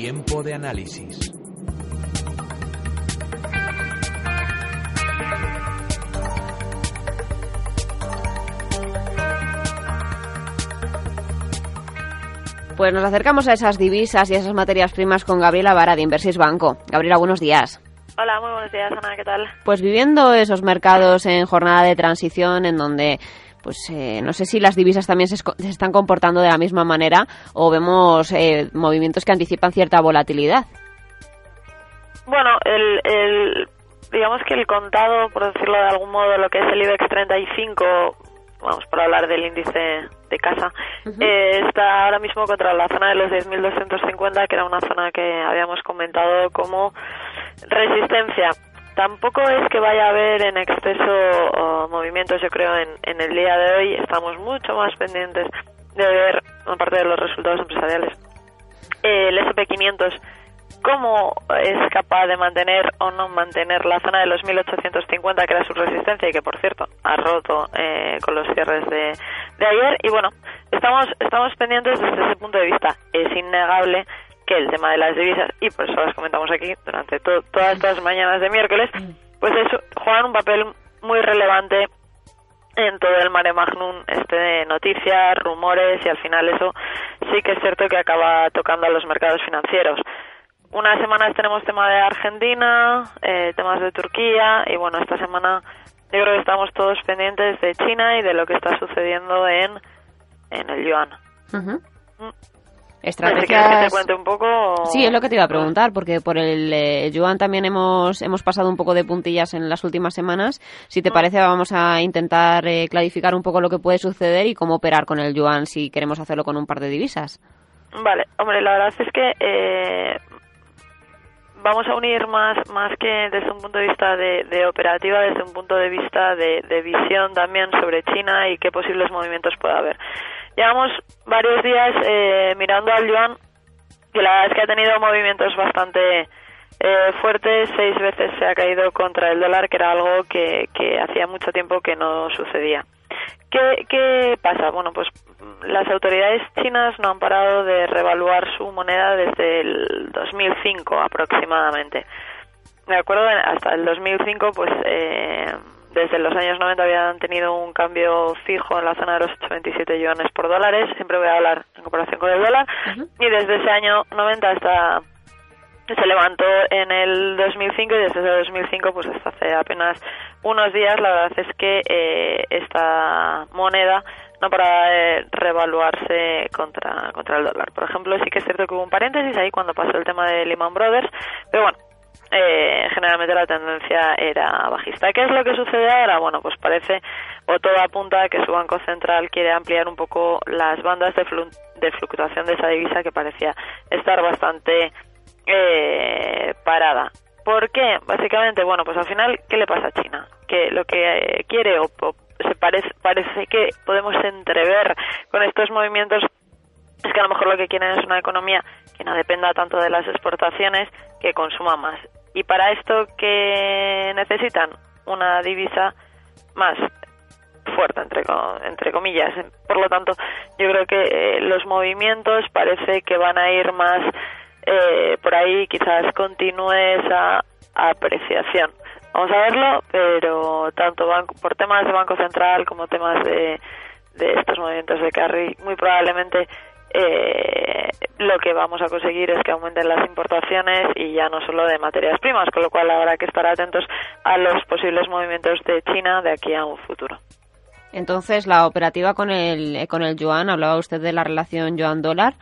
Tiempo de análisis. Pues nos acercamos a esas divisas y a esas materias primas con Gabriela Vara de Inversis Banco. Gabriela, buenos días. Hola, muy buenos días, Ana, ¿qué tal? Pues viviendo esos mercados en jornada de transición en donde pues eh, no sé si las divisas también se, están comportando de la misma manera o vemos eh, movimientos que anticipan cierta volatilidad. Bueno, el, el, digamos que el contado, por decirlo de algún modo, lo que es el IBEX 35, vamos por hablar del índice de casa, eh, está ahora mismo contra la zona de los 10.250, que era una zona que habíamos comentado como resistencia. Tampoco es que vaya a haber en exceso movimientos, yo creo, en, en el día de hoy. Estamos mucho más pendientes de ver, aparte de los resultados empresariales, el SP500 cómo es capaz de mantener o no mantener la zona de los 1850 que era su resistencia y que por cierto ha roto eh, con los cierres de, de ayer y bueno estamos estamos pendientes desde ese punto de vista es innegable que el tema de las divisas y por eso las comentamos aquí durante todas estas mañanas de miércoles pues eso juegan un papel muy relevante en todo el mare magnum este de noticias, rumores y al final eso sí que es cierto que acaba tocando a los mercados financieros unas semanas tenemos tema de Argentina, eh, temas de Turquía y bueno, esta semana yo creo que estamos todos pendientes de China y de lo que está sucediendo en, en el yuan. Mm. Estrategias... te cuente un poco? Sí, es lo que te iba a preguntar, porque por el eh, yuan también hemos, hemos pasado un poco de puntillas en las últimas semanas. Si te mm. parece, vamos a intentar eh, clarificar un poco lo que puede suceder y cómo operar con el yuan si queremos hacerlo con un par de divisas. Vale, hombre, la verdad es que eh, vamos a unir más, más que desde un punto de vista de, operativa, desde un punto de vista de, visión también sobre China y qué posibles movimientos puede haber. Llevamos varios días eh, mirando al yuan, que la verdad es que ha tenido movimientos bastante eh, fuertes, seis veces se ha caído contra el dólar, que era algo que, hacía mucho tiempo que no sucedía. ¿Qué, ¿Qué pasa? Bueno, pues las autoridades chinas no han parado de revaluar su moneda desde el 2005 aproximadamente. De acuerdo, hasta el 2005, pues eh, desde los años 90 habían tenido un cambio fijo en la zona de los 8,27 yuanes por dólares. Siempre voy a hablar en comparación con el dólar. Y desde ese año 90 hasta se levantó en el 2005 y desde ese 2005 pues hasta hace apenas unos días la verdad es que eh, esta moneda no para revaluarse contra, contra el dólar. Por ejemplo, sí que es cierto que hubo un paréntesis ahí cuando pasó el tema de Lehman Brothers, pero bueno, eh, generalmente la tendencia era bajista. ¿Qué es lo que sucede ahora? Bueno, pues parece o todo apunta a que su Banco Central quiere ampliar un poco las bandas de, fluctuación de esa divisa que parecía estar bastante eh, parada. ¿Por qué? Básicamente, bueno, pues al final, ¿qué le pasa a China? Que lo que eh, quiere o, se parece, parece que podemos entrever con estos movimientos es que a lo mejor lo que quieren es una economía que no dependa tanto de las exportaciones, que consuma más. Y para esto, ¿qué necesitan? Una divisa más fuerte, entre, entre comillas. Por lo tanto, yo creo que eh, los movimientos parece que van a ir más eh, por ahí, quizás continúe esa apreciación. Vamos a verlo, pero tanto por temas de Banco Central como temas de, de estos movimientos de carry, muy probablemente eh, lo que vamos a conseguir es que aumenten las importaciones y ya no solo de materias primas, con lo cual habrá que estar atentos a los posibles movimientos de China de aquí a un futuro. Entonces, la operativa con el, con el yuan, hablaba usted de la relación yuan-dólar.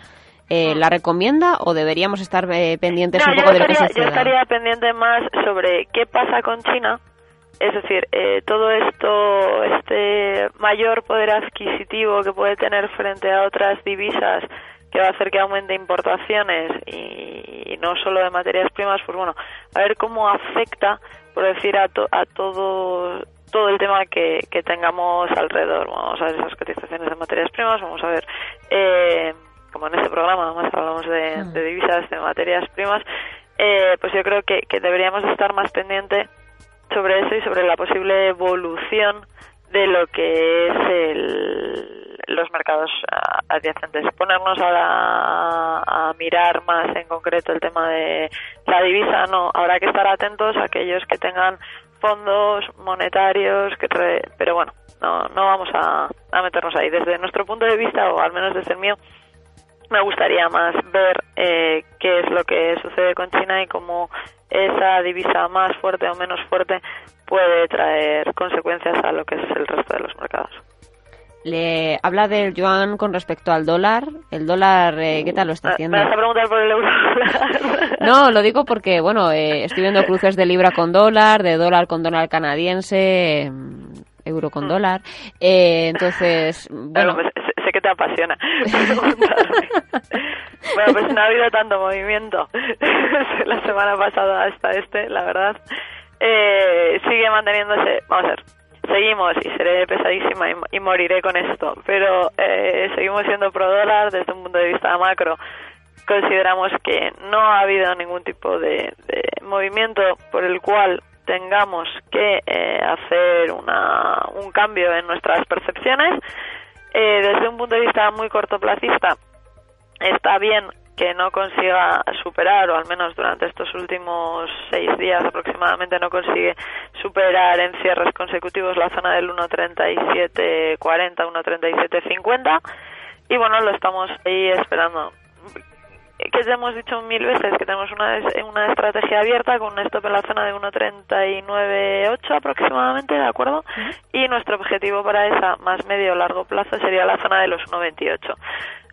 Eh, mm. ¿La recomienda o deberíamos estar eh, pendientes un poco de lo que Yo estaría pendiente más sobre qué pasa con China, es decir, eh, todo esto, este mayor poder adquisitivo que puede tener frente a otras divisas que va a hacer que aumente importaciones y, no solo de materias primas, pues bueno, a ver cómo afecta, por decir, a, a todo todo el tema que, que tengamos alrededor. Vamos a ver esas cotizaciones de materias primas, vamos a ver eh, como en este programa más hablamos mm. de, divisas, de materias primas, eh, pues yo creo que, deberíamos estar más pendientes sobre eso y sobre la posible evolución de lo que es el, los mercados adyacentes. Ponernos ahora a, mirar más en concreto el tema de la divisa, no, habrá que estar atentos a aquellos que tengan fondos monetarios, que pero bueno, no, no vamos a, a meternos ahí. Desde nuestro punto de vista, o al menos desde el mío, me gustaría más ver eh, qué es lo que sucede con China y cómo esa divisa más fuerte o menos fuerte puede traer consecuencias a lo que es el resto de los mercados. Le habla del yuan con respecto al dólar. El dólar, eh, ¿qué tal lo está haciendo? ¿Me vas a preguntar por el euro? no, lo digo porque, bueno, eh, estoy viendo cruces de libra con dólar, de dólar con dólar canadiense, mm, euro con mm. dólar. Eh, entonces, bueno. Pues, sé, que te apasiona. bueno, pues no ha habido tanto movimiento la semana pasada hasta este, la verdad. Eh, sigue manteniéndose, vamos a ver, seguimos y seré pesadísima y, moriré con esto, pero eh, seguimos siendo pro dólar desde un punto de vista macro. Consideramos que no ha habido ningún tipo de, movimiento por el cual tengamos que eh, hacer una, un cambio en nuestras percepciones. Eh, desde un punto de vista muy cortoplacista, está bien que no consiga superar, o al menos durante estos últimos seis días aproximadamente, no consigue superar en cierres consecutivos la zona del 1.37.40, 1.37.50. Y bueno, lo estamos ahí esperando. Que ya hemos dicho mil veces que tenemos una, una estrategia abierta con un stop en la zona de 1.39.8 aproximadamente, ¿de acuerdo? Y nuestro objetivo para esa más medio o largo plazo sería la zona de los 1.28.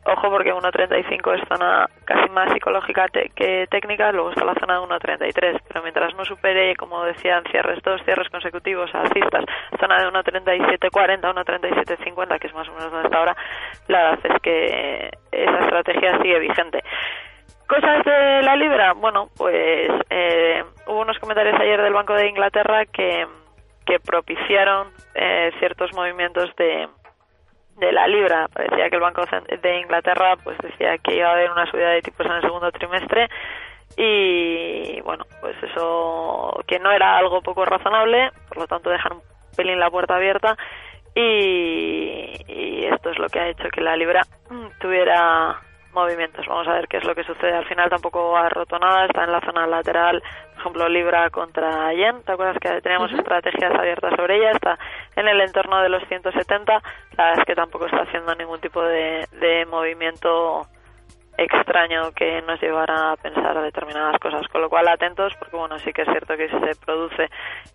Ojo porque 1.35 es zona casi más psicológica que técnica, luego está la zona de 1.33, pero mientras no supere, como decían, cierres dos cierres consecutivos alcistas, zona de 1.37.40, 1.37.50, que es más o menos donde está ahora, la verdad es que esa estrategia sigue vigente. Cosas de la libra, bueno, pues eh, hubo unos comentarios ayer del Banco de Inglaterra que, que propiciaron eh, ciertos movimientos de de la libra. Parecía que el Banco de Inglaterra pues decía que iba a haber una subida de tipos en el segundo trimestre y bueno, pues eso que no era algo poco razonable, por lo tanto dejar un pelín la puerta abierta y, y esto es lo que ha hecho que la libra tuviera movimientos. Vamos a ver qué es lo que sucede. Al final tampoco ha roto nada, está en la zona lateral, por ejemplo, Libra contra Yen. ¿Te acuerdas que teníamos estrategias abiertas sobre ella? Está en el entorno de los 170. La verdad es que tampoco está haciendo ningún tipo de, de movimiento extraño que nos llevara a pensar determinadas cosas. Con lo cual, atentos, porque bueno, sí que es cierto que si se produce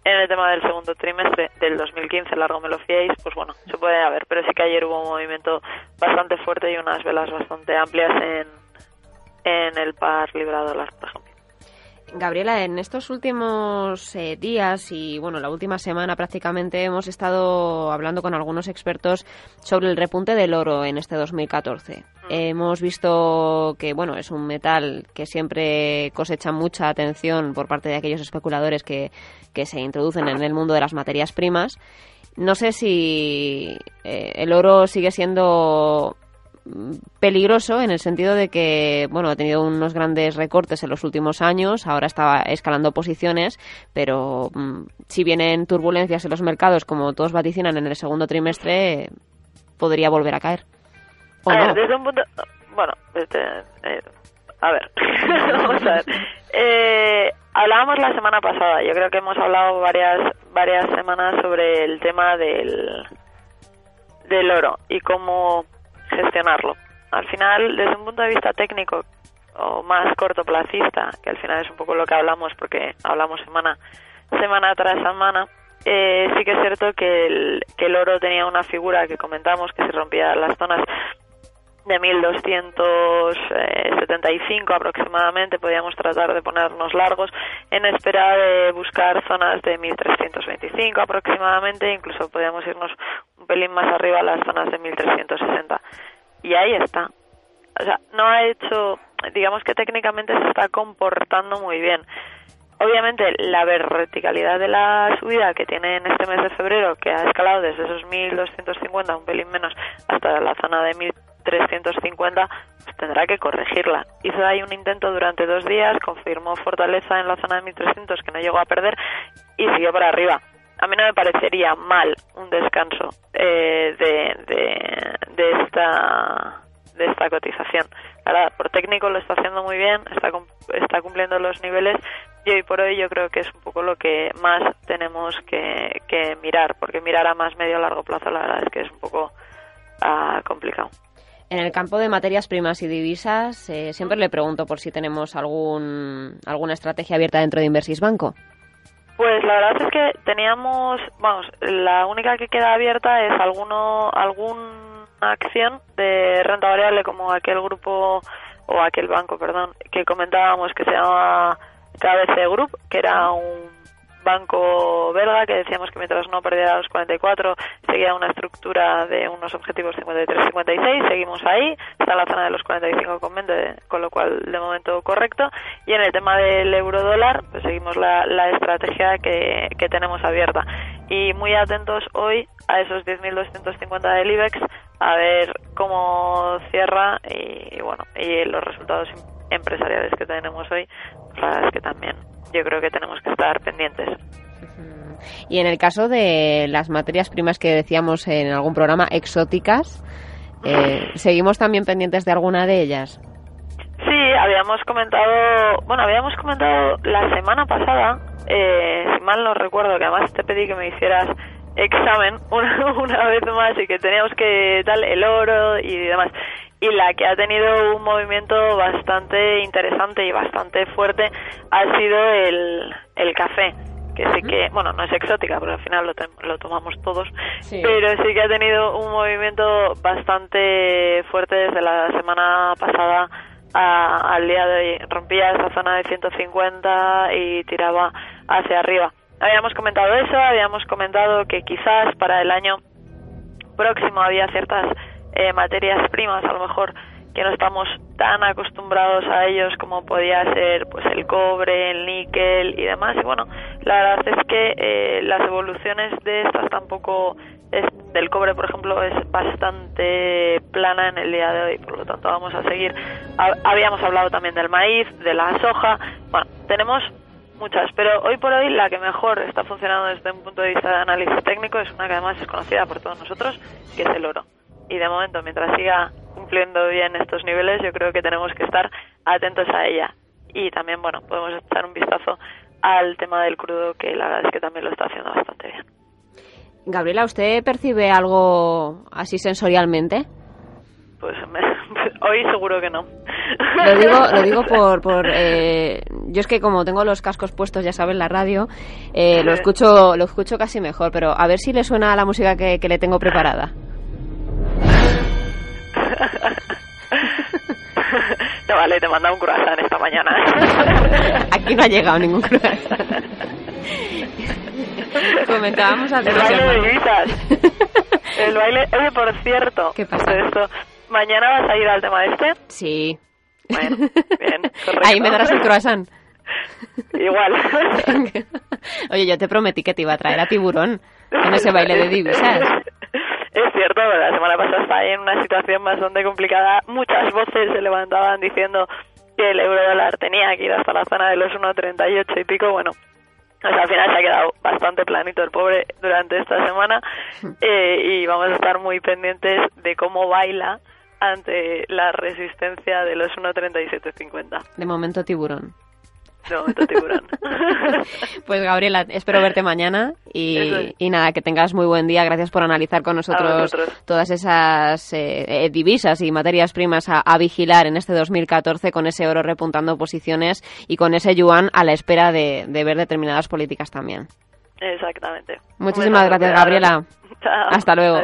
en el tema del segundo trimestre del 2015, largo me lo fiéis, pues bueno, se puede haber. Pero sí que ayer hubo un movimiento bastante fuerte y unas velas bastante amplias en, en el par libra dólar, por ejemplo. Gabriela, en estos últimos eh, días y bueno, la última semana prácticamente hemos estado hablando con algunos expertos sobre el repunte del oro en este 2014. Mm. Hemos visto que bueno, es un metal que siempre cosecha mucha atención por parte de aquellos especuladores que, que se introducen en el mundo de las materias primas. No sé si eh, el oro sigue siendo peligroso en el sentido de que, bueno, ha tenido unos grandes recortes en los últimos años, ahora está escalando posiciones, pero mm, si vienen turbulencias en los mercados, como todos vaticinan en el segundo trimestre, podría volver a caer. desde un punto, bueno, eh, a ver, vamos a ver. Eh, hablábamos la semana pasada, yo creo que hemos hablado varias varias semanas sobre el tema del del oro y cómo gestionarlo. Al final, desde un punto de vista técnico o más cortoplacista, que al final es un poco lo que hablamos porque hablamos semana semana tras semana, eh, sí que es cierto que el, que el oro tenía una figura que comentamos que se rompía las zonas de 1275 aproximadamente podíamos tratar de ponernos largos. En espera de buscar zonas de 1325 aproximadamente incluso podíamos irnos un pelín más arriba a las zonas de 1360 y ahí está. O sea no ha hecho digamos que técnicamente se está comportando muy bien. Obviamente, la verticalidad de la subida que tiene en este mes de febrero, que ha escalado desde esos 1.250, un pelín menos, hasta la zona de 1.350, pues tendrá que corregirla. Hizo ahí un intento durante dos días, confirmó fortaleza en la zona de 1.300 que no llegó a perder y siguió para arriba. A mí no me parecería mal un descanso eh, de, de, de esta cierta cotización. Ahora, por técnico lo está haciendo muy bien, está, está cumpliendo los niveles y hoy por hoy yo creo que es un poco lo que más tenemos que, que mirar, porque mirar a más medio largo plazo la verdad es que es un poco uh, complicado. En el campo de materias primas y divisas, eh, siempre le pregunto por si tenemos algún, alguna estrategia abierta dentro de Inversis Banco. Pues la verdad es que teníamos, vamos, la única que queda abierta es alguno, alguna acción de renta variable como aquel grupo o aquel banco, perdón, que comentábamos que se llama KBC Group, que era un banco belga que decíamos que mientras no perdiera los 44 seguía una estructura de unos objetivos 53-56, seguimos ahí, está la zona de los 45 con con lo cual de momento correcto. Y en el tema del euro dólar pues seguimos la, la estrategia que, que tenemos abierta. Y muy atentos hoy a esos 10.250 del IBEX a ver cómo cierra y, bueno y los resultados empresariales que tenemos hoy la verdad que también yo creo que tenemos que estar pendientes. Y en el caso de las materias primas que decíamos en algún programa, exóticas, eh, ¿seguimos también pendientes de alguna de ellas? Sí, habíamos comentado, bueno, habíamos comentado la semana pasada, eh, si mal no recuerdo, que además te pedí que me hicieras examen una, una vez más y que teníamos que tal el oro y demás y la que ha tenido un movimiento bastante interesante y bastante fuerte ha sido el, el café que sí que, bueno, no es exótica, pero al final lo, lo tomamos todos, pero sí que ha tenido un movimiento bastante fuerte desde la semana pasada al día de hoy. Rompía esa zona de 150 y tiraba hacia arriba. Habíamos comentado eso, habíamos comentado que quizás para el año próximo había ciertas eh, materias primas, a lo mejor que no estamos tan acostumbrados a ellos como podía ser pues el cobre, el níquel y demás. Y bueno, la verdad es que eh, las evoluciones de estas tampoco es, del cobre, por ejemplo, es bastante plana en el día de hoy, por lo tanto vamos a seguir. Habíamos hablado también del maíz, de la soja. Bueno, tenemos muchas, pero hoy por hoy la que mejor está funcionando desde un punto de vista de análisis técnico es una que además es conocida por todos nosotros, que es el oro y de momento, mientras siga cumpliendo bien estos niveles, yo creo que tenemos que estar atentos a ella. Y también, bueno, podemos echar un vistazo al tema del crudo, que la verdad es que también lo está haciendo bastante bien. Gabriela, ¿usted percibe algo así sensorialmente? Pues hoy seguro que no. Lo digo, lo digo por, por eh, yo es que como tengo los cascos puestos, ya saben, la radio, eh, lo escucho, lo escucho casi mejor, pero a ver si le suena la música que le tengo preparada. vale, te manda un croissant esta mañana. Aquí no ha llegado ningún croissant. Comentábamos al El baile de divisas. El baile... Oye, por cierto... ¿Qué pasa? Esto, ¿Mañana vas a ir al tema este? Sí. Bueno, bien, correcto. Ahí me darás el croissant. Igual. Oye, yo te prometí que te iba a traer a tiburón con ese baile de divisas. Es cierto, la semana pasada estaba en una situación bastante complicada. Muchas voces se levantaban diciendo que el euro dólar tenía que ir hasta la zona de los 1,38 y pico. Bueno, pues al final se ha quedado bastante planito el pobre durante esta semana eh, y vamos a estar muy pendientes de cómo baila ante la resistencia de los 1.3750. De momento tiburón. No, pues Gabriela, espero verte mañana y, nada, que tengas muy buen día. Gracias por analizar con nosotros todas esas eh, eh, divisas y materias primas a, vigilar en este 2014 con ese oro repuntando posiciones y con ese yuan a la espera de, ver determinadas políticas también. Exactamente. Muchísimas gracias, Gabriela. Hasta luego.